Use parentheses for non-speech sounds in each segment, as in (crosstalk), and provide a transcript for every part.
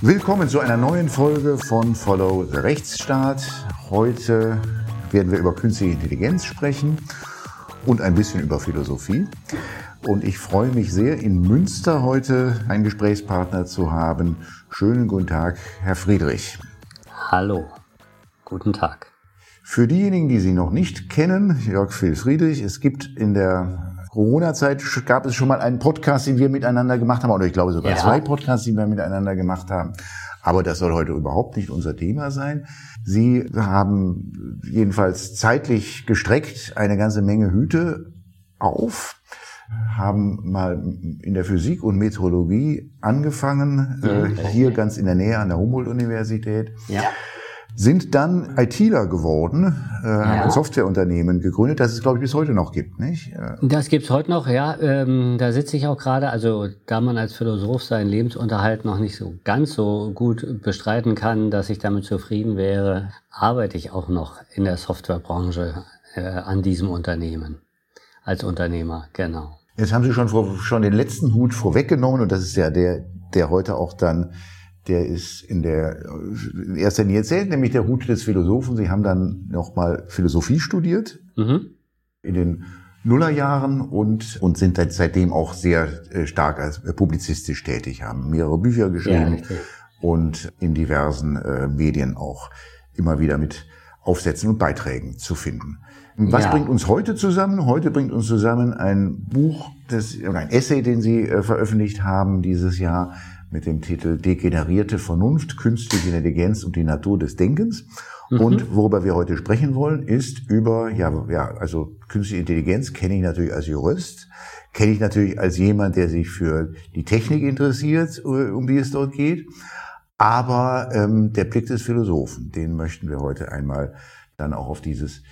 Willkommen zu einer neuen Folge von Follow the Rechtsstaat. Heute werden wir über künstliche Intelligenz sprechen und ein bisschen über Philosophie. Und ich freue mich sehr, in Münster heute einen Gesprächspartner zu haben. Schönen guten Tag, Herr Friedrich. Hallo, guten Tag. Für diejenigen, die Sie noch nicht kennen, Jörg Phil Friedrich, es gibt in der Corona-Zeit gab es schon mal einen Podcast, den wir miteinander gemacht haben, oder ich glaube sogar ja. zwei Podcasts, die wir miteinander gemacht haben. Aber das soll heute überhaupt nicht unser Thema sein. Sie haben jedenfalls zeitlich gestreckt eine ganze Menge Hüte auf, haben mal in der Physik und Meteorologie angefangen, mhm. äh, hier ganz in der Nähe an der Humboldt-Universität. Ja sind dann ITler geworden, äh, ja. haben ein Softwareunternehmen gegründet, das es, glaube ich, bis heute noch gibt, nicht? Das gibt's heute noch, ja. Ähm, da sitze ich auch gerade, also da man als Philosoph seinen Lebensunterhalt noch nicht so ganz so gut bestreiten kann, dass ich damit zufrieden wäre, arbeite ich auch noch in der Softwarebranche äh, an diesem Unternehmen. Als Unternehmer, genau. Jetzt haben Sie schon, vor, schon den letzten Hut vorweggenommen und das ist ja der, der heute auch dann der ist in der in erster Linie erzählt, nämlich der Hut des Philosophen. Sie haben dann nochmal Philosophie studiert mhm. in den Nullerjahren und, und sind seitdem auch sehr äh, stark als äh, publizistisch tätig, haben mehrere Bücher geschrieben ja, und in diversen äh, Medien auch immer wieder mit Aufsätzen und Beiträgen zu finden. Was ja. bringt uns heute zusammen? Heute bringt uns zusammen ein Buch, das, oder ein Essay, den Sie äh, veröffentlicht haben dieses Jahr mit dem Titel Degenerierte Vernunft, künstliche Intelligenz und die Natur des Denkens. Mhm. Und worüber wir heute sprechen wollen, ist über, ja, ja, also künstliche Intelligenz kenne ich natürlich als Jurist, kenne ich natürlich als jemand, der sich für die Technik interessiert, äh, um die es dort geht. Aber ähm, der Blick des Philosophen, den möchten wir heute einmal dann auch auf dieses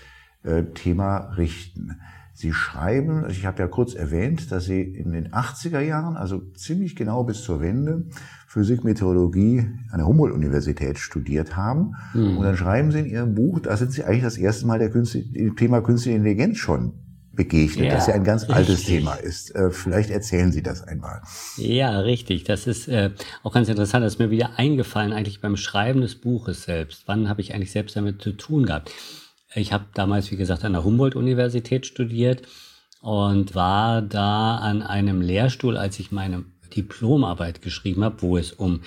äh, Thema richten. Sie schreiben, also ich habe ja kurz erwähnt, dass Sie in den 80er Jahren, also ziemlich genau bis zur Wende, Physik, Meteorologie an der Humboldt-Universität studiert haben. Mhm. Und dann schreiben Sie in Ihrem Buch, da sind Sie eigentlich das erste Mal der Künstliche, dem Thema künstliche Intelligenz schon begegnet, ja, das ja ein ganz richtig. altes Thema ist. Äh, vielleicht erzählen Sie das einmal. Ja, richtig. Das ist äh, auch ganz interessant. Das ist mir wieder eingefallen, eigentlich beim Schreiben des Buches selbst. Wann habe ich eigentlich selbst damit zu tun gehabt? Ich habe damals, wie gesagt, an der Humboldt-Universität studiert und war da an einem Lehrstuhl, als ich meine Diplomarbeit geschrieben habe, wo es um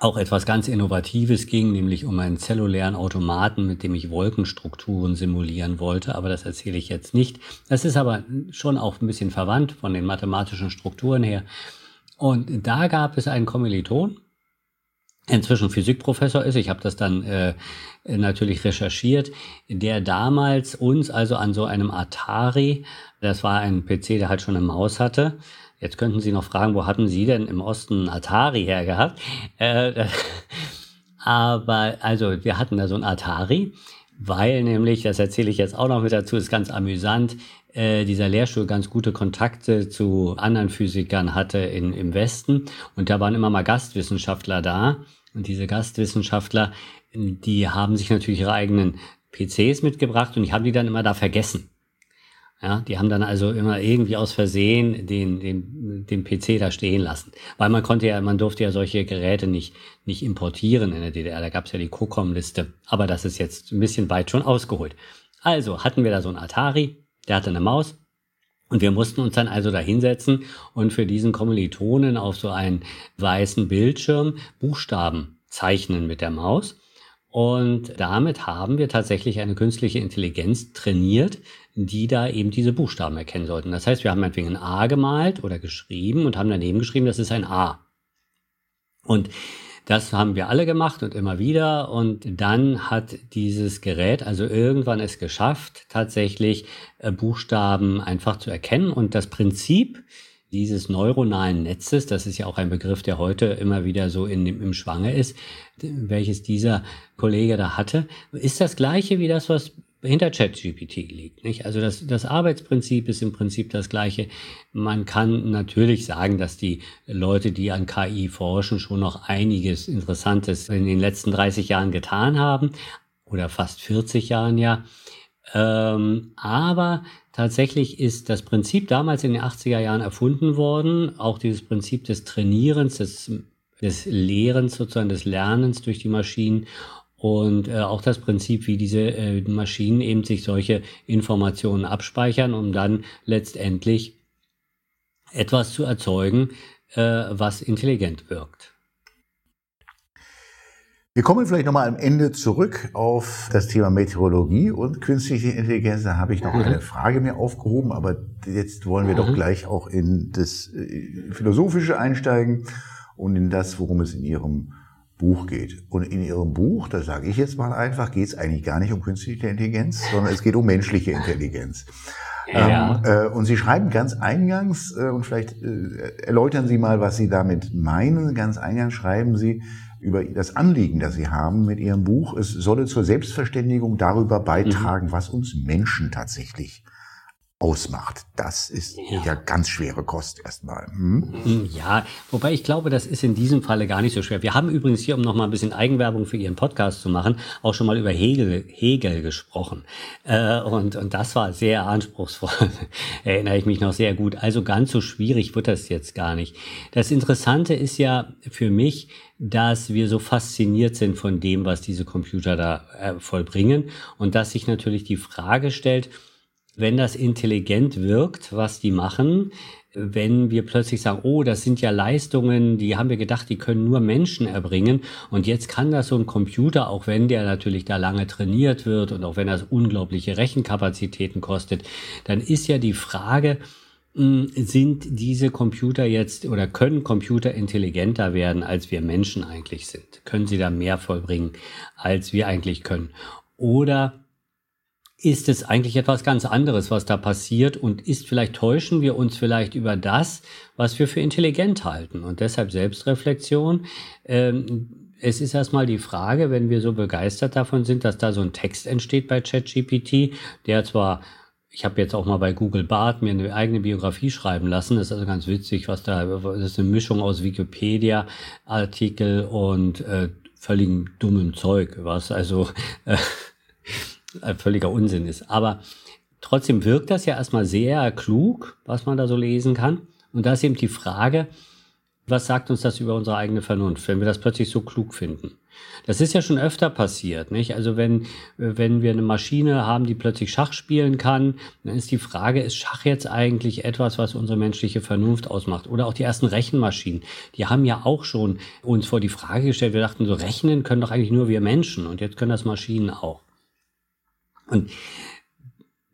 auch etwas ganz Innovatives ging, nämlich um einen zellulären Automaten, mit dem ich Wolkenstrukturen simulieren wollte. Aber das erzähle ich jetzt nicht. Das ist aber schon auch ein bisschen verwandt von den mathematischen Strukturen her. Und da gab es einen Kommiliton, inzwischen Physikprofessor ist, ich habe das dann äh, natürlich recherchiert, der damals uns also an so einem Atari, das war ein PC, der halt schon eine Maus hatte, Jetzt könnten Sie noch fragen, wo hatten Sie denn im Osten Atari hergehabt? Äh, (laughs) aber also wir hatten da so ein Atari, weil nämlich, das erzähle ich jetzt auch noch mit dazu, ist ganz amüsant, äh, dieser Lehrstuhl ganz gute Kontakte zu anderen Physikern hatte in, im Westen und da waren immer mal Gastwissenschaftler da und diese Gastwissenschaftler, die haben sich natürlich ihre eigenen PCs mitgebracht und ich habe die dann immer da vergessen. Ja, die haben dann also immer irgendwie aus Versehen den, den, den PC da stehen lassen. Weil man konnte ja, man durfte ja solche Geräte nicht, nicht importieren in der DDR. Da gab es ja die COCOM-Liste. Aber das ist jetzt ein bisschen weit schon ausgeholt. Also hatten wir da so einen Atari, der hatte eine Maus, und wir mussten uns dann also da hinsetzen und für diesen Kommilitonen auf so einen weißen Bildschirm Buchstaben zeichnen mit der Maus. Und damit haben wir tatsächlich eine künstliche Intelligenz trainiert, die da eben diese Buchstaben erkennen sollten. Das heißt, wir haben meinetwegen ein A gemalt oder geschrieben und haben daneben geschrieben, das ist ein A. Und das haben wir alle gemacht und immer wieder. Und dann hat dieses Gerät also irgendwann es geschafft, tatsächlich äh, Buchstaben einfach zu erkennen. Und das Prinzip dieses neuronalen Netzes, das ist ja auch ein Begriff, der heute immer wieder so in, im Schwange ist, welches dieser Kollege da hatte, ist das gleiche wie das, was hinter ChatGPT liegt. Nicht? Also das, das Arbeitsprinzip ist im Prinzip das gleiche. Man kann natürlich sagen, dass die Leute, die an KI forschen, schon noch einiges Interessantes in den letzten 30 Jahren getan haben oder fast 40 Jahren ja. Ähm, aber tatsächlich ist das Prinzip damals in den 80er Jahren erfunden worden, auch dieses Prinzip des Trainierens, des des Lehrens, sozusagen des Lernens durch die Maschinen und äh, auch das Prinzip, wie diese äh, Maschinen eben sich solche Informationen abspeichern, um dann letztendlich etwas zu erzeugen, äh, was intelligent wirkt. Wir kommen vielleicht nochmal am Ende zurück auf das Thema Meteorologie und künstliche Intelligenz. Da habe ich noch mhm. eine Frage mir aufgehoben, aber jetzt wollen wir mhm. doch gleich auch in das äh, Philosophische einsteigen und in das, worum es in Ihrem Buch geht. Und in Ihrem Buch, da sage ich jetzt mal einfach, geht es eigentlich gar nicht um künstliche Intelligenz, sondern es geht um menschliche Intelligenz. Ja. Ähm, äh, und Sie schreiben ganz eingangs, äh, und vielleicht äh, erläutern Sie mal, was Sie damit meinen, ganz eingangs schreiben Sie über das Anliegen, das Sie haben mit Ihrem Buch, es solle zur Selbstverständigung darüber beitragen, mhm. was uns Menschen tatsächlich ausmacht. Das ist ja, ja ganz schwere Kost erstmal. Hm? hm? Ja, wobei ich glaube, das ist in diesem Falle gar nicht so schwer. Wir haben übrigens hier, um noch mal ein bisschen Eigenwerbung für Ihren Podcast zu machen, auch schon mal über Hegel, Hegel gesprochen. Äh, und, und das war sehr anspruchsvoll. (laughs) Erinnere ich mich noch sehr gut. Also ganz so schwierig wird das jetzt gar nicht. Das Interessante ist ja für mich, dass wir so fasziniert sind von dem, was diese Computer da äh, vollbringen und dass sich natürlich die Frage stellt, wenn das intelligent wirkt, was die machen, wenn wir plötzlich sagen, oh, das sind ja Leistungen, die haben wir gedacht, die können nur Menschen erbringen. Und jetzt kann das so ein Computer, auch wenn der natürlich da lange trainiert wird und auch wenn das unglaubliche Rechenkapazitäten kostet, dann ist ja die Frage, hm, sind diese Computer jetzt oder können Computer intelligenter werden, als wir Menschen eigentlich sind? Können sie da mehr vollbringen, als wir eigentlich können? Oder ist es eigentlich etwas ganz anderes, was da passiert und ist vielleicht täuschen wir uns vielleicht über das, was wir für intelligent halten und deshalb Selbstreflexion. Ähm, es ist erstmal die Frage, wenn wir so begeistert davon sind, dass da so ein Text entsteht bei ChatGPT, der zwar ich habe jetzt auch mal bei Google Bart mir eine eigene Biografie schreiben lassen. Das ist also ganz witzig, was da, das ist eine Mischung aus Wikipedia-Artikel und äh, völligem dummem Zeug, was also äh, völliger Unsinn ist. Aber trotzdem wirkt das ja erstmal sehr klug, was man da so lesen kann. Und da ist eben die Frage, was sagt uns das über unsere eigene Vernunft, wenn wir das plötzlich so klug finden? Das ist ja schon öfter passiert, nicht? Also wenn, wenn wir eine Maschine haben, die plötzlich Schach spielen kann, dann ist die Frage, ist Schach jetzt eigentlich etwas, was unsere menschliche Vernunft ausmacht? Oder auch die ersten Rechenmaschinen, die haben ja auch schon uns vor die Frage gestellt, wir dachten so, rechnen können doch eigentlich nur wir Menschen und jetzt können das Maschinen auch. Und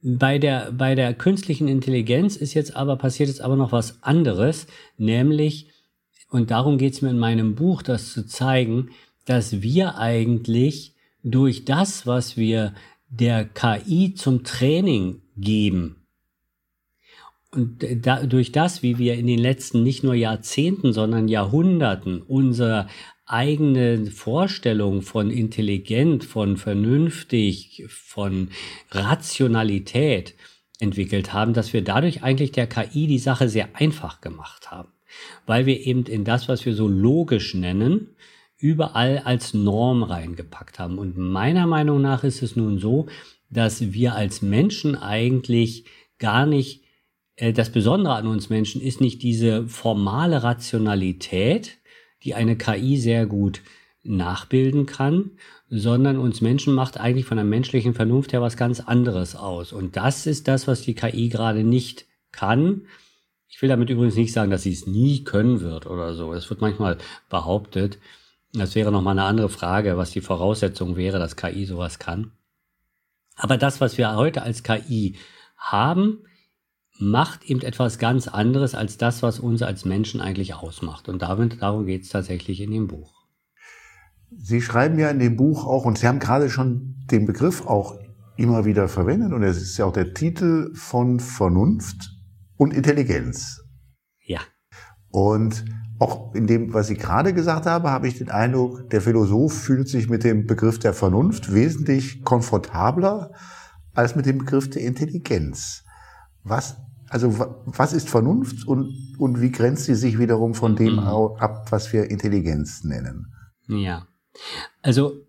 bei der, bei der künstlichen Intelligenz ist jetzt aber, passiert jetzt aber noch was anderes, nämlich, und darum geht es mir in meinem Buch, das zu zeigen, dass wir eigentlich durch das, was wir der KI zum Training geben, und da, durch das, wie wir in den letzten nicht nur Jahrzehnten, sondern Jahrhunderten unser eigene Vorstellung von intelligent, von vernünftig, von Rationalität entwickelt haben, dass wir dadurch eigentlich der KI die Sache sehr einfach gemacht haben, weil wir eben in das, was wir so logisch nennen, überall als Norm reingepackt haben. Und meiner Meinung nach ist es nun so, dass wir als Menschen eigentlich gar nicht, äh, das Besondere an uns Menschen ist nicht diese formale Rationalität, die eine KI sehr gut nachbilden kann, sondern uns Menschen macht eigentlich von der menschlichen Vernunft her was ganz anderes aus. Und das ist das, was die KI gerade nicht kann. Ich will damit übrigens nicht sagen, dass sie es nie können wird oder so. Es wird manchmal behauptet. Das wäre nochmal eine andere Frage, was die Voraussetzung wäre, dass KI sowas kann. Aber das, was wir heute als KI haben, macht eben etwas ganz anderes als das, was uns als Menschen eigentlich ausmacht. Und damit, darum geht es tatsächlich in dem Buch. Sie schreiben ja in dem Buch auch, und Sie haben gerade schon den Begriff auch immer wieder verwendet, und es ist ja auch der Titel von Vernunft und Intelligenz. Ja. Und auch in dem, was Sie gerade gesagt haben, habe ich den Eindruck, der Philosoph fühlt sich mit dem Begriff der Vernunft wesentlich komfortabler als mit dem Begriff der Intelligenz. Was also was ist Vernunft und, und wie grenzt sie sich wiederum von dem mhm. ab, was wir Intelligenz nennen? Ja, also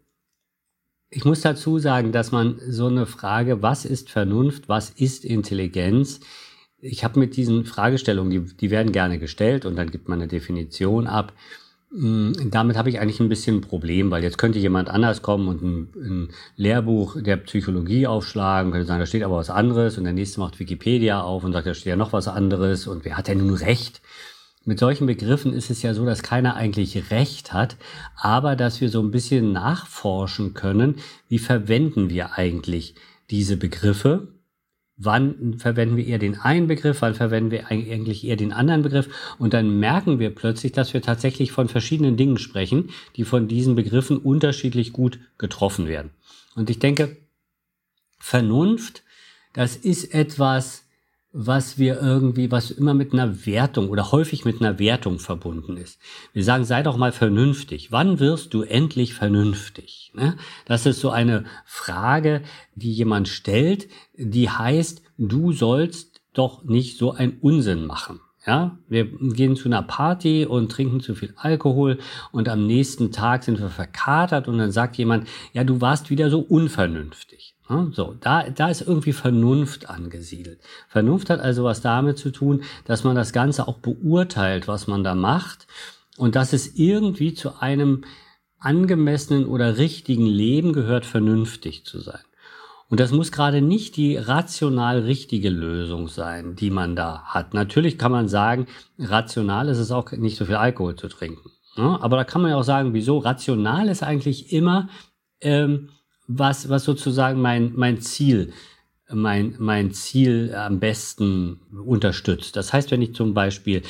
ich muss dazu sagen, dass man so eine Frage, was ist Vernunft, was ist Intelligenz, ich habe mit diesen Fragestellungen, die, die werden gerne gestellt und dann gibt man eine Definition ab. Mm, damit habe ich eigentlich ein bisschen ein Problem, weil jetzt könnte jemand anders kommen und ein, ein, Lehrbuch der Psychologie aufschlagen, könnte sagen, da steht aber was anderes und der nächste macht Wikipedia auf und sagt, da steht ja noch was anderes und wer hat denn nun recht? Mit solchen Begriffen ist es ja so, dass keiner eigentlich recht hat, aber dass wir so ein bisschen nachforschen können, wie verwenden wir eigentlich diese Begriffe wann verwenden wir eher den einen Begriff, wann verwenden wir eigentlich eher den anderen Begriff. Und dann merken wir plötzlich, dass wir tatsächlich von verschiedenen Dingen sprechen, die von diesen Begriffen unterschiedlich gut getroffen werden. Und ich denke, Vernunft, das ist etwas, was wir irgendwie, was immer mit einer Wertung oder häufig mit einer Wertung verbunden ist. Wir sagen, sei doch mal vernünftig. Wann wirst du endlich vernünftig? Ne? Das ist so eine Frage, die jemand stellt, die heißt, du sollst doch nicht so einen Unsinn machen. Ja, wir gehen zu einer Party und trinken zu viel Alkohol und am nächsten Tag sind wir verkatert und dann sagt jemand, ja, du warst wieder so unvernünftig. So, da, da ist irgendwie Vernunft angesiedelt. Vernunft hat also was damit zu tun, dass man das Ganze auch beurteilt, was man da macht und dass es irgendwie zu einem angemessenen oder richtigen Leben gehört, vernünftig zu sein. Und das muss gerade nicht die rational richtige Lösung sein, die man da hat. Natürlich kann man sagen, rational ist es auch nicht so viel Alkohol zu trinken. Aber da kann man ja auch sagen, wieso? Rational ist eigentlich immer ähm, was, was sozusagen mein, mein Ziel, mein, mein Ziel am besten unterstützt. Das heißt, wenn ich zum Beispiel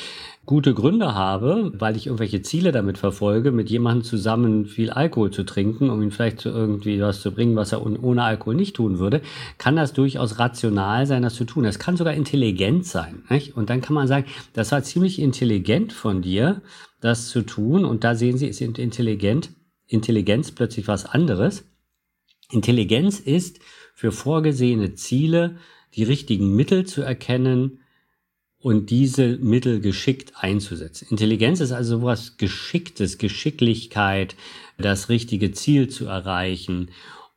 gute Gründe habe, weil ich irgendwelche Ziele damit verfolge, mit jemandem zusammen viel Alkohol zu trinken, um ihn vielleicht zu irgendwie was zu bringen, was er ohne Alkohol nicht tun würde, kann das durchaus rational sein, das zu tun. Das kann sogar intelligent sein. Nicht? Und dann kann man sagen, das war ziemlich intelligent von dir, das zu tun. Und da sehen Sie, ist intelligent, Intelligenz plötzlich was anderes. Intelligenz ist, für vorgesehene Ziele die richtigen Mittel zu erkennen und diese Mittel geschickt einzusetzen. Intelligenz ist also was Geschicktes, Geschicklichkeit, das richtige Ziel zu erreichen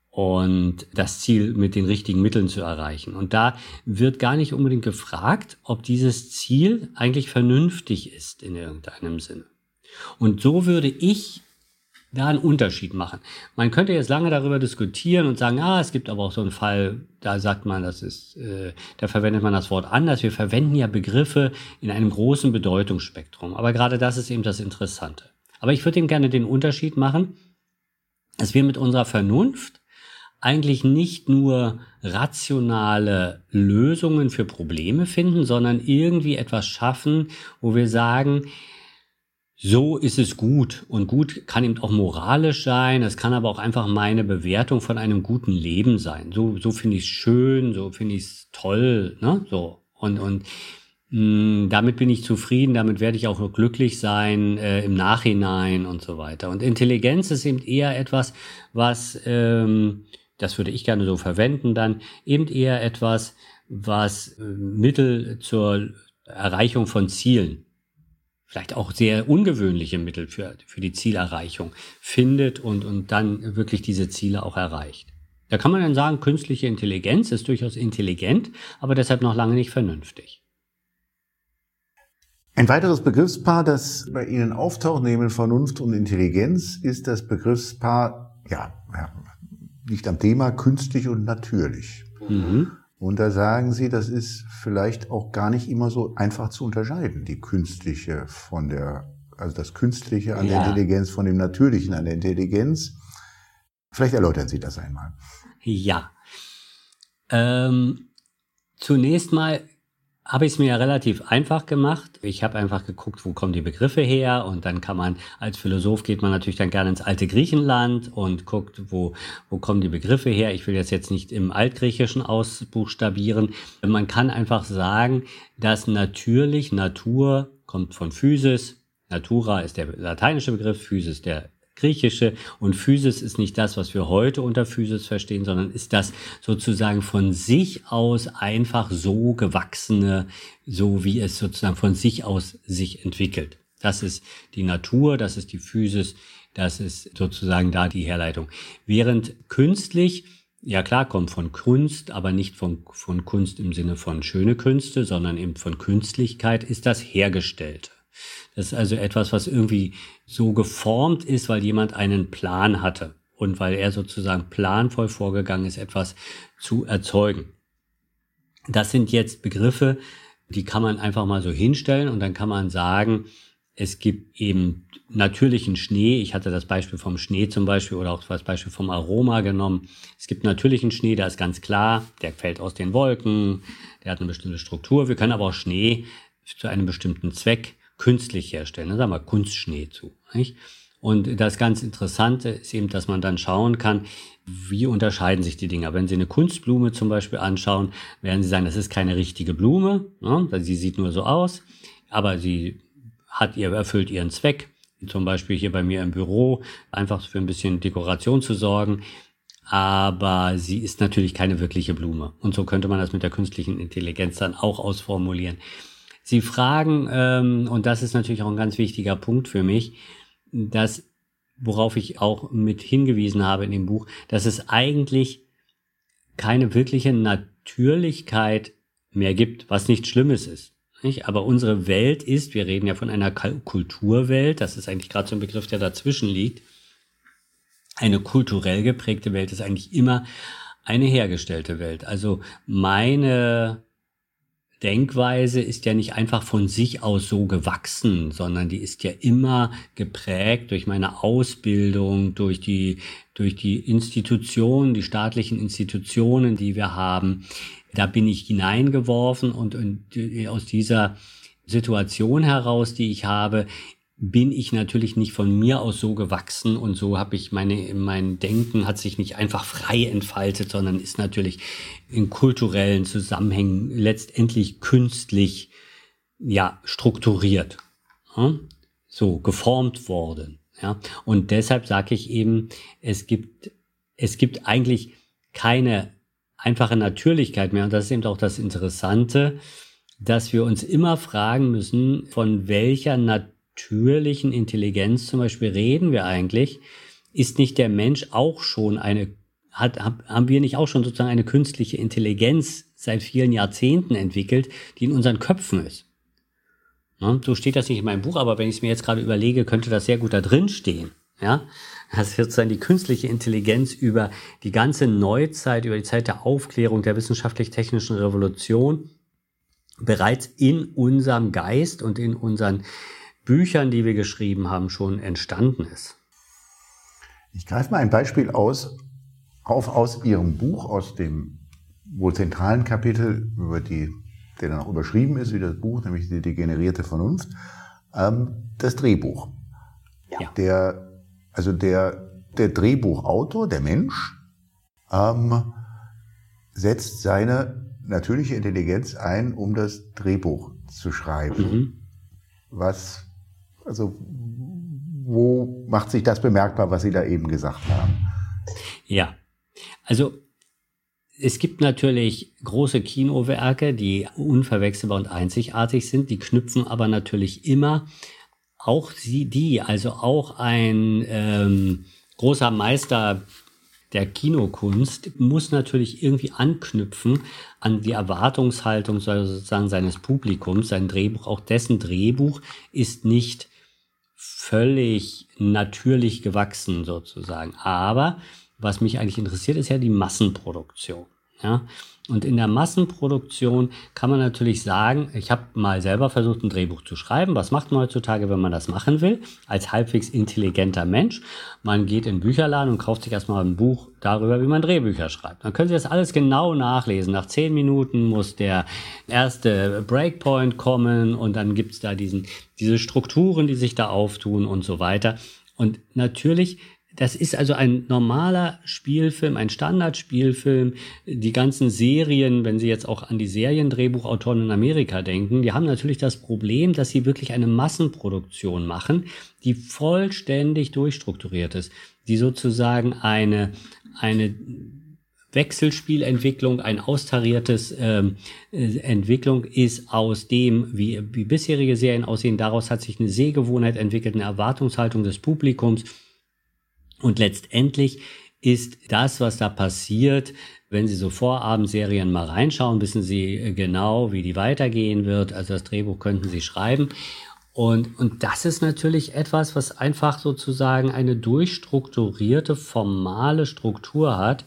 und das Ziel mit den richtigen Mitteln zu erreichen. Und da wird gar nicht unbedingt gefragt, ob dieses Ziel eigentlich vernünftig ist in irgendeinem Sinne. Und so würde ich da einen Unterschied machen. Man könnte jetzt lange darüber diskutieren und sagen, ah, es gibt aber auch so einen Fall, da sagt man, das ist, äh, da verwendet man das Wort anders. Wir verwenden ja Begriffe in einem großen Bedeutungsspektrum. Aber gerade das ist eben das Interessante. Aber ich würde ihm gerne den Unterschied machen, dass wir mit unserer Vernunft eigentlich nicht nur rationale Lösungen für Probleme finden, sondern irgendwie etwas schaffen, wo wir sagen, so ist es gut. Und gut kann eben auch moralisch sein. Es kann aber auch einfach meine Bewertung von einem guten Leben sein. So, so finde ich es schön, so finde ich es toll, ne? So. Und, und mh, mm, damit bin ich zufrieden, damit werde ich auch glücklich sein äh, im Nachhinein und so weiter. Und Intelligenz ist eben eher etwas, was, ähm, das würde ich gerne so verwenden dann, eben eher etwas, was äh, Mittel zur Erreichung von Zielen vielleicht auch sehr ungewöhnliche Mittel für, für die Zielerreichung findet und, und dann wirklich diese Ziele auch erreicht. Da kann man dann sagen, künstliche Intelligenz ist durchaus intelligent, aber deshalb noch lange nicht vernünftig. Ein weiteres Begriffspaar, das bei Ihnen auftaucht neben Vernunft und Intelligenz, ist das Begriffspaar, ja, nicht am Thema, künstlich und natürlich. Mhm. Und da sagen Sie, das ist vielleicht auch gar nicht immer so einfach zu unterscheiden, die künstliche von der, also das Künstliche an ja. der Intelligenz von dem Natürlichen an der Intelligenz. Vielleicht erläutern Sie das einmal. Ja. Ähm, zunächst mal habe ich es mir ja relativ einfach gemacht. Ich habe einfach geguckt, wo kommen die Begriffe her und dann kann man, als Philosoph geht man natürlich dann gerne ins alte Griechenland und guckt, wo, wo kommen die Begriffe her. Ich will das jetzt nicht im Altgriechischen ausbuchstabieren. Man kann einfach sagen, dass natürlich Natur kommt von Physis. Natura ist der lateinische Begriff, Physis der Griechische und Physis ist nicht das, was wir heute unter Physis verstehen, sondern ist das sozusagen von sich aus einfach so gewachsene, so wie es sozusagen von sich aus sich entwickelt. Das ist die Natur, das ist die Physis, das ist sozusagen da die Herleitung. Während künstlich, ja klar, kommt von Kunst, aber nicht von, von Kunst im Sinne von schöne Künste, sondern eben von Künstlichkeit ist das Hergestellte. Das ist also etwas, was irgendwie so geformt ist, weil jemand einen Plan hatte und weil er sozusagen planvoll vorgegangen ist, etwas zu erzeugen. Das sind jetzt Begriffe, die kann man einfach mal so hinstellen und dann kann man sagen, es gibt eben natürlichen Schnee. Ich hatte das Beispiel vom Schnee zum Beispiel oder auch das Beispiel vom Aroma genommen. Es gibt natürlichen Schnee, da ist ganz klar, der fällt aus den Wolken, der hat eine bestimmte Struktur. Wir können aber auch Schnee zu einem bestimmten Zweck künstlich herstellen. Da sagen wir Kunstschnee zu. Nicht? Und das ganz Interessante ist eben, dass man dann schauen kann, wie unterscheiden sich die Dinger. Wenn Sie eine Kunstblume zum Beispiel anschauen, werden Sie sagen, das ist keine richtige Blume. Ne? Sie sieht nur so aus, aber sie hat ihr, erfüllt ihren Zweck. Zum Beispiel hier bei mir im Büro, einfach für ein bisschen Dekoration zu sorgen. Aber sie ist natürlich keine wirkliche Blume. Und so könnte man das mit der künstlichen Intelligenz dann auch ausformulieren. Sie fragen, ähm, und das ist natürlich auch ein ganz wichtiger Punkt für mich, dass, worauf ich auch mit hingewiesen habe in dem Buch, dass es eigentlich keine wirkliche Natürlichkeit mehr gibt, was nichts Schlimmes ist. Nicht? Aber unsere Welt ist, wir reden ja von einer Kulturwelt, das ist eigentlich gerade so ein Begriff, der dazwischen liegt. Eine kulturell geprägte Welt ist eigentlich immer eine hergestellte Welt. Also meine Denkweise ist ja nicht einfach von sich aus so gewachsen, sondern die ist ja immer geprägt durch meine Ausbildung, durch die, durch die Institutionen, die staatlichen Institutionen, die wir haben. Da bin ich hineingeworfen und, und aus dieser Situation heraus, die ich habe, bin ich natürlich nicht von mir aus so gewachsen und so habe ich meine, mein Denken hat sich nicht einfach frei entfaltet, sondern ist natürlich in kulturellen Zusammenhängen letztendlich künstlich, ja, strukturiert, so geformt worden, ja. Und deshalb sage ich eben, es gibt, es gibt eigentlich keine einfache Natürlichkeit mehr und das ist eben auch das Interessante, dass wir uns immer fragen müssen, von welcher Natur natürlichen Intelligenz zum Beispiel reden wir eigentlich? Ist nicht der Mensch auch schon eine, hat, haben wir nicht auch schon sozusagen eine künstliche Intelligenz seit vielen Jahrzehnten entwickelt, die in unseren Köpfen ist? Ne? So steht das nicht in meinem Buch, aber wenn ich es mir jetzt gerade überlege, könnte das sehr gut da drin stehen. Ja, das wird sozusagen die künstliche Intelligenz über die ganze Neuzeit, über die Zeit der Aufklärung, der wissenschaftlich-technischen Revolution bereits in unserem Geist und in unseren Büchern, die wir geschrieben haben, schon entstanden ist. Ich greife mal ein Beispiel aus, auf aus Ihrem Buch, aus dem wohl zentralen Kapitel, über die, der dann auch überschrieben ist, wie das Buch, nämlich die degenerierte Vernunft, ähm, das Drehbuch. Ja. Der, also der, der Drehbuchautor, der Mensch, ähm, setzt seine natürliche Intelligenz ein, um das Drehbuch zu schreiben. Mhm. Was also wo macht sich das bemerkbar, was Sie da eben gesagt haben? Ja, also es gibt natürlich große Kinowerke, die unverwechselbar und einzigartig sind, die knüpfen aber natürlich immer auch sie, die, also auch ein ähm, großer Meister der Kinokunst muss natürlich irgendwie anknüpfen an die Erwartungshaltung sozusagen seines Publikums. Sein Drehbuch, auch dessen Drehbuch ist nicht völlig natürlich gewachsen sozusagen. Aber was mich eigentlich interessiert, ist ja die Massenproduktion. Ja? Und in der Massenproduktion kann man natürlich sagen, ich habe mal selber versucht, ein Drehbuch zu schreiben. Was macht man heutzutage, wenn man das machen will? Als halbwegs intelligenter Mensch. Man geht in den Bücherladen und kauft sich erstmal ein Buch darüber, wie man Drehbücher schreibt. Dann können Sie das alles genau nachlesen. Nach zehn Minuten muss der erste Breakpoint kommen und dann gibt's da diesen, diese Strukturen, die sich da auftun und so weiter. Und natürlich das ist also ein normaler Spielfilm, ein Standardspielfilm. Die ganzen Serien, wenn Sie jetzt auch an die Seriendrehbuchautoren in Amerika denken, die haben natürlich das Problem, dass sie wirklich eine Massenproduktion machen, die vollständig durchstrukturiert ist, die sozusagen eine, eine Wechselspielentwicklung, ein austariertes ähm, äh, Entwicklung ist aus dem, wie, wie bisherige Serien aussehen. Daraus hat sich eine Sehgewohnheit entwickelt, eine Erwartungshaltung des Publikums und letztendlich ist das, was da passiert, wenn Sie so Vorabendserien mal reinschauen, wissen Sie genau, wie die weitergehen wird. Also das Drehbuch könnten Sie schreiben. Und, und das ist natürlich etwas, was einfach sozusagen eine durchstrukturierte, formale Struktur hat,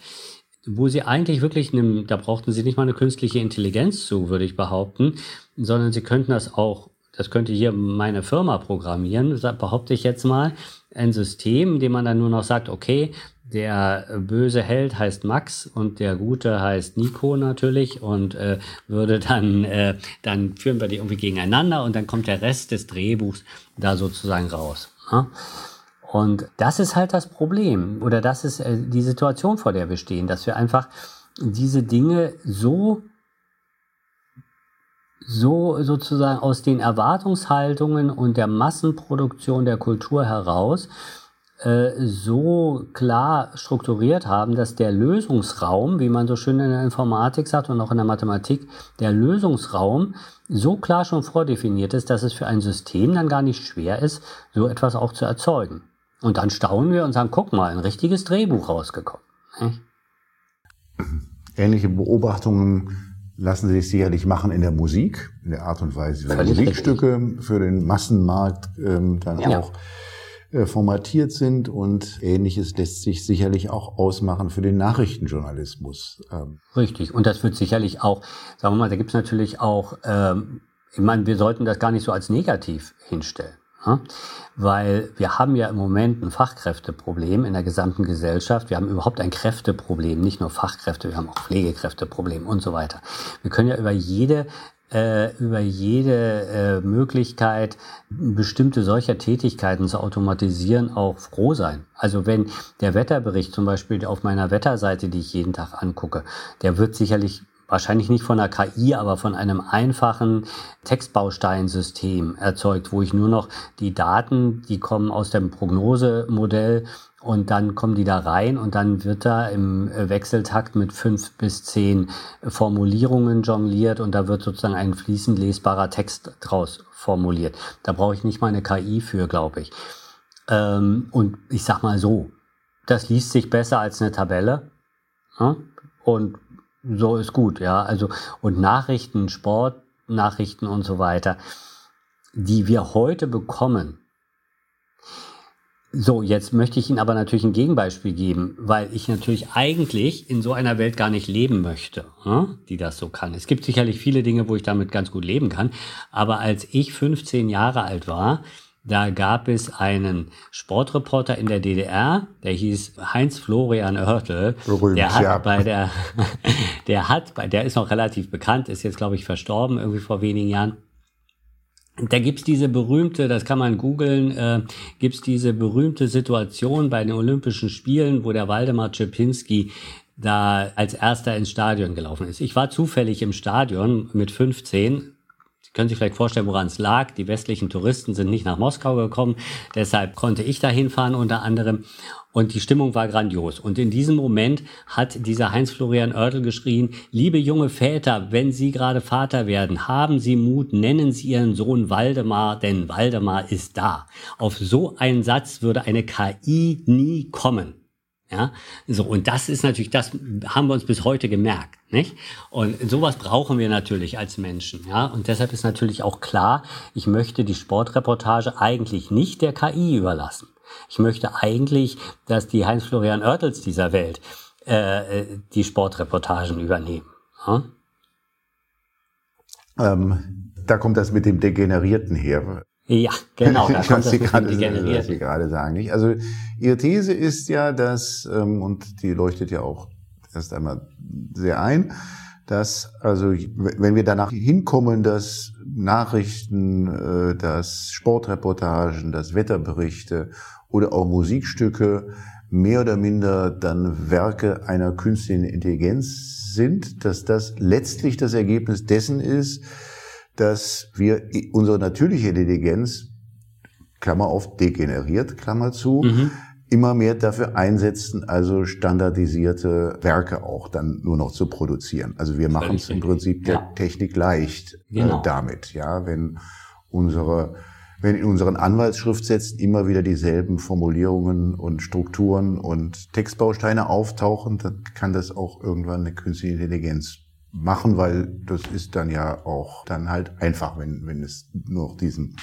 wo sie eigentlich wirklich, einem, da brauchten sie nicht mal eine künstliche Intelligenz zu, würde ich behaupten, sondern sie könnten das auch, das könnte hier meine Firma programmieren, behaupte ich jetzt mal, ein System, dem man dann nur noch sagt, okay, der böse Held heißt Max und der gute heißt Nico natürlich und äh, würde dann, äh, dann führen wir die irgendwie gegeneinander und dann kommt der Rest des Drehbuchs da sozusagen raus. Ja? Und das ist halt das Problem oder das ist äh, die Situation, vor der wir stehen, dass wir einfach diese Dinge so so sozusagen aus den Erwartungshaltungen und der Massenproduktion der Kultur heraus äh, so klar strukturiert haben, dass der Lösungsraum, wie man so schön in der Informatik sagt und auch in der Mathematik, der Lösungsraum so klar schon vordefiniert ist, dass es für ein System dann gar nicht schwer ist, so etwas auch zu erzeugen. Und dann staunen wir und sagen, guck mal, ein richtiges Drehbuch rausgekommen. Ähnliche Beobachtungen lassen sich sicherlich machen in der Musik, in der Art und Weise, wie Musikstücke für den Massenmarkt ähm, dann ja. auch äh, formatiert sind und ähnliches lässt sich sicherlich auch ausmachen für den Nachrichtenjournalismus. Ähm. Richtig, und das wird sicherlich auch, sagen wir mal, da gibt es natürlich auch, ähm, ich meine, wir sollten das gar nicht so als negativ hinstellen. Ja? Weil wir haben ja im Moment ein Fachkräfteproblem in der gesamten Gesellschaft. Wir haben überhaupt ein Kräfteproblem, nicht nur Fachkräfte, wir haben auch Pflegekräfteproblem und so weiter. Wir können ja über jede äh, über jede äh, Möglichkeit, bestimmte solcher Tätigkeiten zu automatisieren, auch froh sein. Also wenn der Wetterbericht zum Beispiel auf meiner Wetterseite, die ich jeden Tag angucke, der wird sicherlich wahrscheinlich nicht von einer KI, aber von einem einfachen Textbausteinsystem erzeugt, wo ich nur noch die Daten, die kommen aus dem Prognosemodell und dann kommen die da rein und dann wird da im Wechseltakt mit fünf bis zehn Formulierungen jongliert und da wird sozusagen ein fließend lesbarer Text draus formuliert. Da brauche ich nicht mal eine KI für, glaube ich. Ähm, und ich sag mal so, das liest sich besser als eine Tabelle. Ja? Und so ist gut, ja. Also, und Nachrichten, Sport, Nachrichten und so weiter, die wir heute bekommen, so, jetzt möchte ich Ihnen aber natürlich ein Gegenbeispiel geben, weil ich natürlich eigentlich in so einer Welt gar nicht leben möchte, ne, die das so kann. Es gibt sicherlich viele Dinge, wo ich damit ganz gut leben kann, aber als ich 15 Jahre alt war, da gab es einen Sportreporter in der DDR, der hieß Heinz Florian Oertel. Berühmt, der hat ja. bei der, (laughs) der hat, bei, der ist noch relativ bekannt, ist jetzt glaube ich verstorben irgendwie vor wenigen Jahren. Da gibt's diese berühmte, das kann man googeln, äh, gibt's diese berühmte Situation bei den Olympischen Spielen, wo der Waldemar Czepinski da als erster ins Stadion gelaufen ist. Ich war zufällig im Stadion mit 15, Sie können sich vielleicht vorstellen, woran es lag. Die westlichen Touristen sind nicht nach Moskau gekommen. Deshalb konnte ich da hinfahren unter anderem. Und die Stimmung war grandios. Und in diesem Moment hat dieser Heinz-Florian Oertel geschrien, liebe junge Väter, wenn Sie gerade Vater werden, haben Sie Mut, nennen Sie Ihren Sohn Waldemar, denn Waldemar ist da. Auf so einen Satz würde eine KI nie kommen. Ja, so, und das ist natürlich, das haben wir uns bis heute gemerkt, nicht? Und sowas brauchen wir natürlich als Menschen, ja. Und deshalb ist natürlich auch klar, ich möchte die Sportreportage eigentlich nicht der KI überlassen. Ich möchte eigentlich, dass die Heinz-Florian Oertels dieser Welt äh, äh, die Sportreportagen übernehmen. Hm? Ähm, da kommt das mit dem Degenerierten her. Ja, genau. (laughs) Da kommt das Sie gerade, was Sie gerade sagen. Nicht? Also Ihre These ist ja, dass, ähm, und die leuchtet ja auch erst einmal sehr ein, dass also wenn wir danach hinkommen, dass Nachrichten, äh, dass Sportreportagen, dass Wetterberichte oder auch Musikstücke mehr oder minder dann Werke einer künstlichen Intelligenz sind, dass das letztlich das Ergebnis dessen ist, dass wir unsere natürliche Intelligenz, Klammer auf, degeneriert, Klammer zu, mhm. immer mehr dafür einsetzen, also standardisierte Werke auch dann nur noch zu produzieren. Also wir machen es im Prinzip der ja. Technik leicht äh, genau. äh, damit, ja, wenn unsere wenn in unseren Anwaltsschriftsätzen immer wieder dieselben Formulierungen und Strukturen und Textbausteine auftauchen, dann kann das auch irgendwann eine künstliche Intelligenz machen, weil das ist dann ja auch dann halt einfach, wenn, wenn es nur noch diesen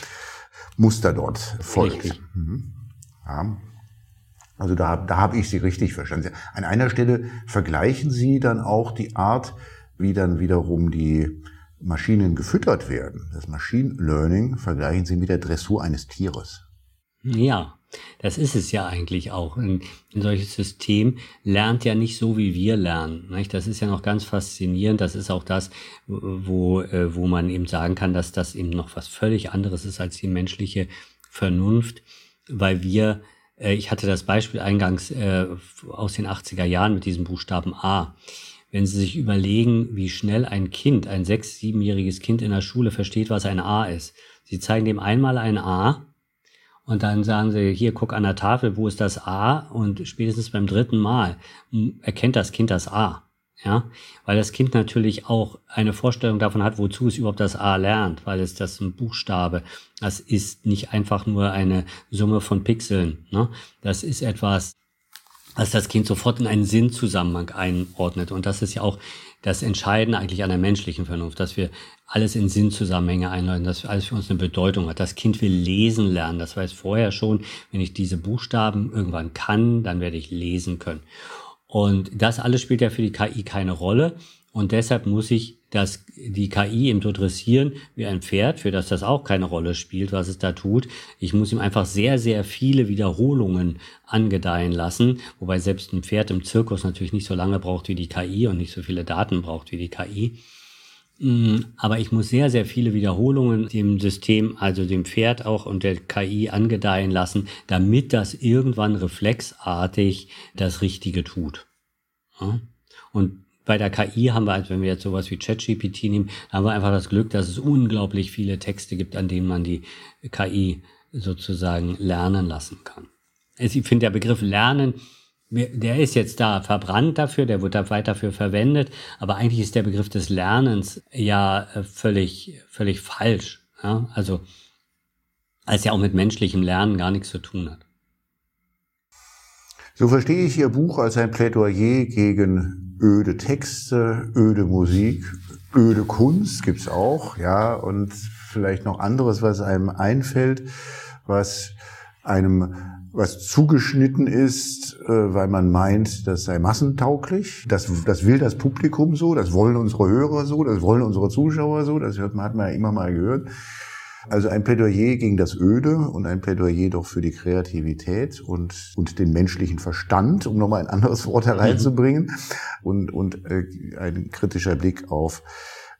Muster dort folgt. Mhm. Ja. Also da, da habe ich Sie richtig verstanden. An einer Stelle vergleichen Sie dann auch die Art, wie dann wiederum die Maschinen gefüttert werden. Das Machine Learning vergleichen Sie mit der Dressur eines Tieres. Ja, das ist es ja eigentlich auch. Ein, ein solches System lernt ja nicht so, wie wir lernen. Nicht? Das ist ja noch ganz faszinierend. Das ist auch das, wo, äh, wo man eben sagen kann, dass das eben noch was völlig anderes ist als die menschliche Vernunft, weil wir, äh, ich hatte das Beispiel eingangs äh, aus den 80er Jahren mit diesem Buchstaben A. Wenn Sie sich überlegen, wie schnell ein Kind, ein sechs-, siebenjähriges Kind in der Schule versteht, was ein A ist. Sie zeigen dem einmal ein A und dann sagen sie, hier, guck an der Tafel, wo ist das A? Und spätestens beim dritten Mal erkennt das Kind das A. Ja, weil das Kind natürlich auch eine Vorstellung davon hat, wozu es überhaupt das A lernt, weil es das ein Buchstabe, das ist nicht einfach nur eine Summe von Pixeln. Ne? Das ist etwas, was das Kind sofort in einen Sinnzusammenhang einordnet. Und das ist ja auch das Entscheidende eigentlich an der menschlichen Vernunft, dass wir alles in Sinnzusammenhänge einläuten, dass alles für uns eine Bedeutung hat. Das Kind will lesen lernen. Das weiß vorher schon, wenn ich diese Buchstaben irgendwann kann, dann werde ich lesen können. Und das alles spielt ja für die KI keine Rolle. Und deshalb muss ich das, die KI eben so dressieren wie ein Pferd, für das das auch keine Rolle spielt, was es da tut. Ich muss ihm einfach sehr, sehr viele Wiederholungen angedeihen lassen, wobei selbst ein Pferd im Zirkus natürlich nicht so lange braucht wie die KI und nicht so viele Daten braucht wie die KI. Mm, aber ich muss sehr, sehr viele Wiederholungen dem System, also dem Pferd auch und der KI angedeihen lassen, damit das irgendwann reflexartig das Richtige tut. Und bei der KI haben wir, also wenn wir jetzt sowas wie ChatGPT nehmen, haben wir einfach das Glück, dass es unglaublich viele Texte gibt, an denen man die KI sozusagen lernen lassen kann. Ich finde der Begriff Lernen, der ist jetzt da verbrannt dafür, der wird da weiter dafür verwendet, aber eigentlich ist der Begriff des Lernens ja äh, völlig, völlig falsch. Ja? Also, als ja auch mit menschlichem Lernen gar nichts zu tun hat. So verstehe ich Ihr Buch als ein Plädoyer gegen öde Texte, öde Musik, öde Kunst gibt's auch, ja, und vielleicht noch anderes, was einem einfällt, was einem was zugeschnitten ist, äh, weil man meint, das sei massentauglich. Das, das will das Publikum so, das wollen unsere Hörer so, das wollen unsere Zuschauer so, das hat man ja immer mal gehört. Also ein Plädoyer gegen das Öde und ein Plädoyer doch für die Kreativität und, und den menschlichen Verstand, um nochmal ein anderes Wort hereinzubringen, mhm. und, und äh, ein kritischer Blick auf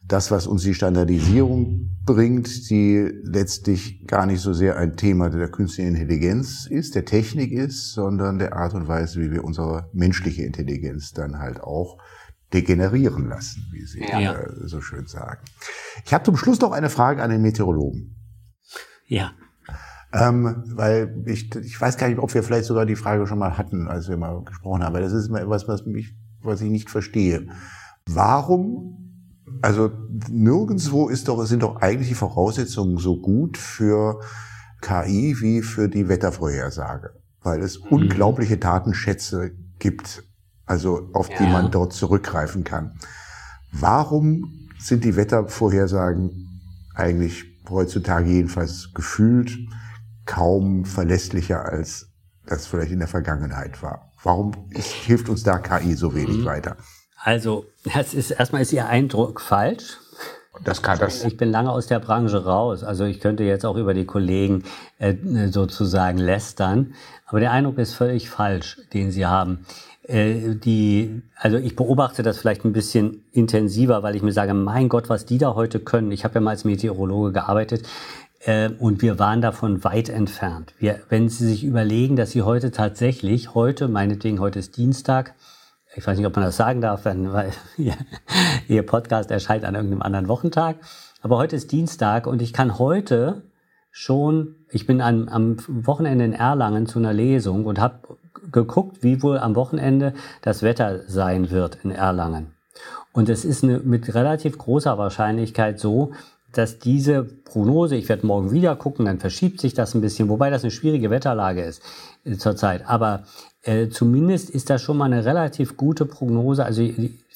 das, was uns die Standardisierung bringt, die letztlich gar nicht so sehr ein Thema der künstlichen Intelligenz ist, der Technik ist, sondern der Art und Weise, wie wir unsere menschliche Intelligenz dann halt auch degenerieren lassen, wie Sie ja. äh, so schön sagen. Ich habe zum Schluss noch eine Frage an den Meteorologen. Ja. Ähm, weil ich, ich weiß gar nicht, ob wir vielleicht sogar die Frage schon mal hatten, als wir mal gesprochen haben. Aber das ist immer etwas, was mich, was ich nicht verstehe. Warum, also nirgendwo ist doch, sind doch eigentlich die Voraussetzungen so gut für KI wie für die Wettervorhersage, weil es mhm. unglaubliche Datenschätze gibt also auf ja. die man dort zurückgreifen kann. Warum sind die Wettervorhersagen eigentlich heutzutage jedenfalls gefühlt kaum verlässlicher als das vielleicht in der Vergangenheit war? Warum ist, hilft uns da KI so wenig mhm. weiter? Also, das ist, erstmal ist Ihr Eindruck falsch. Das kann das. Ich bin lange aus der Branche raus. Also ich könnte jetzt auch über die Kollegen äh, sozusagen lästern. Aber der Eindruck ist völlig falsch, den Sie haben. Äh, die, also ich beobachte das vielleicht ein bisschen intensiver, weil ich mir sage, mein Gott, was die da heute können. Ich habe ja mal als Meteorologe gearbeitet äh, und wir waren davon weit entfernt. Wir, wenn Sie sich überlegen, dass Sie heute tatsächlich, heute, meinetwegen, heute ist Dienstag, ich weiß nicht, ob man das sagen darf, wenn, weil (laughs) Ihr Podcast erscheint an irgendeinem anderen Wochentag, aber heute ist Dienstag und ich kann heute schon, ich bin am, am Wochenende in Erlangen zu einer Lesung und habe geguckt, wie wohl am Wochenende das Wetter sein wird in Erlangen. Und es ist eine, mit relativ großer Wahrscheinlichkeit so, dass diese Prognose, ich werde morgen wieder gucken, dann verschiebt sich das ein bisschen, wobei das eine schwierige Wetterlage ist äh, zurzeit. Aber äh, zumindest ist das schon mal eine relativ gute Prognose. Also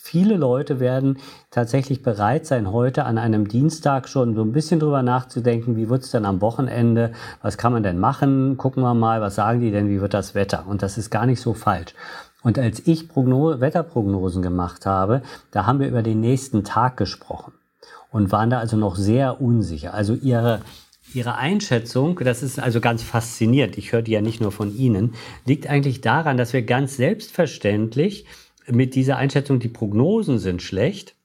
viele Leute werden tatsächlich bereit sein, heute an einem Dienstag schon so ein bisschen drüber nachzudenken, wie wird es denn am Wochenende, was kann man denn machen, gucken wir mal, was sagen die denn, wie wird das Wetter? Und das ist gar nicht so falsch. Und als ich Progno Wetterprognosen gemacht habe, da haben wir über den nächsten Tag gesprochen und waren da also noch sehr unsicher. Also ihre Ihre Einschätzung, das ist also ganz faszinierend, ich höre die ja nicht nur von Ihnen, liegt eigentlich daran, dass wir ganz selbstverständlich mit dieser Einschätzung, die Prognosen sind schlecht,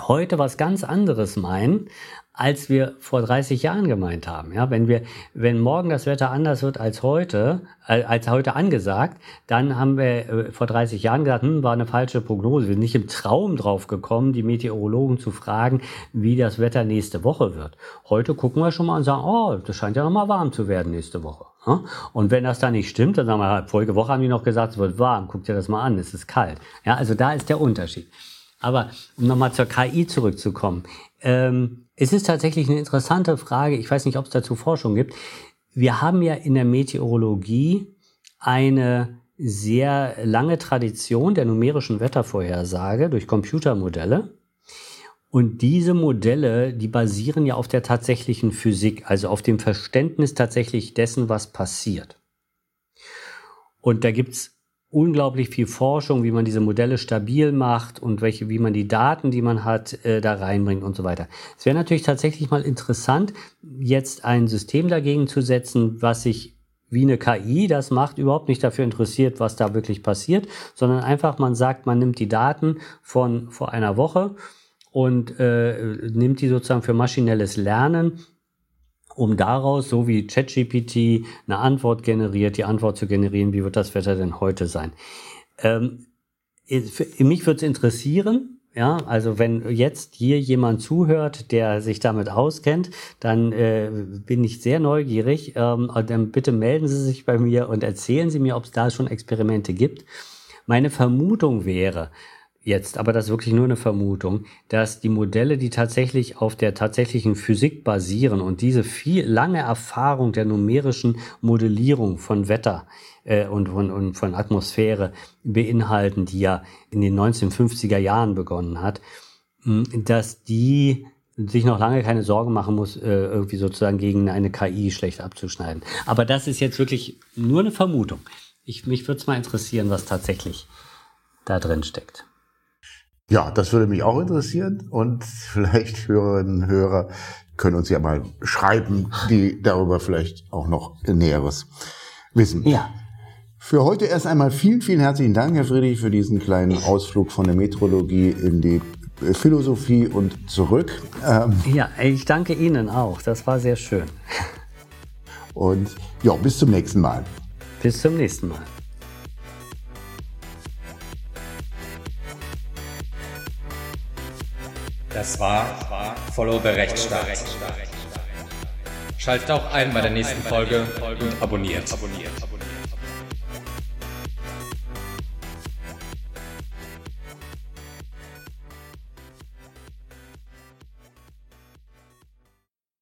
heute was ganz anderes meinen, als wir vor 30 Jahren gemeint haben. Ja, wenn wir, wenn morgen das Wetter anders wird als heute, äh, als heute angesagt, dann haben wir äh, vor 30 Jahren gesagt, hm, war eine falsche Prognose. Wir sind nicht im Traum drauf gekommen, die Meteorologen zu fragen, wie das Wetter nächste Woche wird. Heute gucken wir schon mal und sagen, oh, das scheint ja noch mal warm zu werden nächste Woche. Und wenn das dann nicht stimmt, dann sagen wir, vorige Woche haben die noch gesagt, es wird warm, guck dir das mal an, es ist kalt. Ja, also da ist der Unterschied. Aber um nochmal zur KI zurückzukommen. Ähm, es ist tatsächlich eine interessante Frage. Ich weiß nicht, ob es dazu Forschung gibt. Wir haben ja in der Meteorologie eine sehr lange Tradition der numerischen Wettervorhersage durch Computermodelle. Und diese Modelle, die basieren ja auf der tatsächlichen Physik, also auf dem Verständnis tatsächlich dessen, was passiert. Und da gibt's unglaublich viel Forschung, wie man diese Modelle stabil macht und welche, wie man die Daten, die man hat, äh, da reinbringt und so weiter. Es wäre natürlich tatsächlich mal interessant, jetzt ein System dagegen zu setzen, was sich wie eine KI das macht, überhaupt nicht dafür interessiert, was da wirklich passiert, sondern einfach man sagt, man nimmt die Daten von vor einer Woche und äh, nimmt die sozusagen für maschinelles Lernen um daraus, so wie ChatGPT, eine Antwort generiert, die Antwort zu generieren, wie wird das Wetter denn heute sein? Ähm, mich würde es interessieren, ja, also wenn jetzt hier jemand zuhört, der sich damit auskennt, dann äh, bin ich sehr neugierig. Ähm, dann bitte melden Sie sich bei mir und erzählen Sie mir, ob es da schon Experimente gibt. Meine Vermutung wäre, jetzt, aber das ist wirklich nur eine Vermutung, dass die Modelle, die tatsächlich auf der tatsächlichen Physik basieren und diese viel lange Erfahrung der numerischen Modellierung von Wetter äh, und, und, und von Atmosphäre beinhalten, die ja in den 1950er Jahren begonnen hat, dass die sich noch lange keine Sorgen machen muss, äh, irgendwie sozusagen gegen eine KI schlecht abzuschneiden. Aber das ist jetzt wirklich nur eine Vermutung. Ich, mich würde es mal interessieren, was tatsächlich da drin steckt. Ja, das würde mich auch interessieren und vielleicht Hörerinnen und Hörer können uns ja mal schreiben, die darüber vielleicht auch noch Näheres wissen. Ja. Für heute erst einmal vielen, vielen herzlichen Dank, Herr Friedrich, für diesen kleinen Ausflug von der Metrologie in die Philosophie und zurück. Ähm ja, ich danke Ihnen auch. Das war sehr schön. Und ja, bis zum nächsten Mal. Bis zum nächsten Mal. Das war Follow the Rechtsstaat. Schaltet auch ein bei der nächsten Folge und abonniert.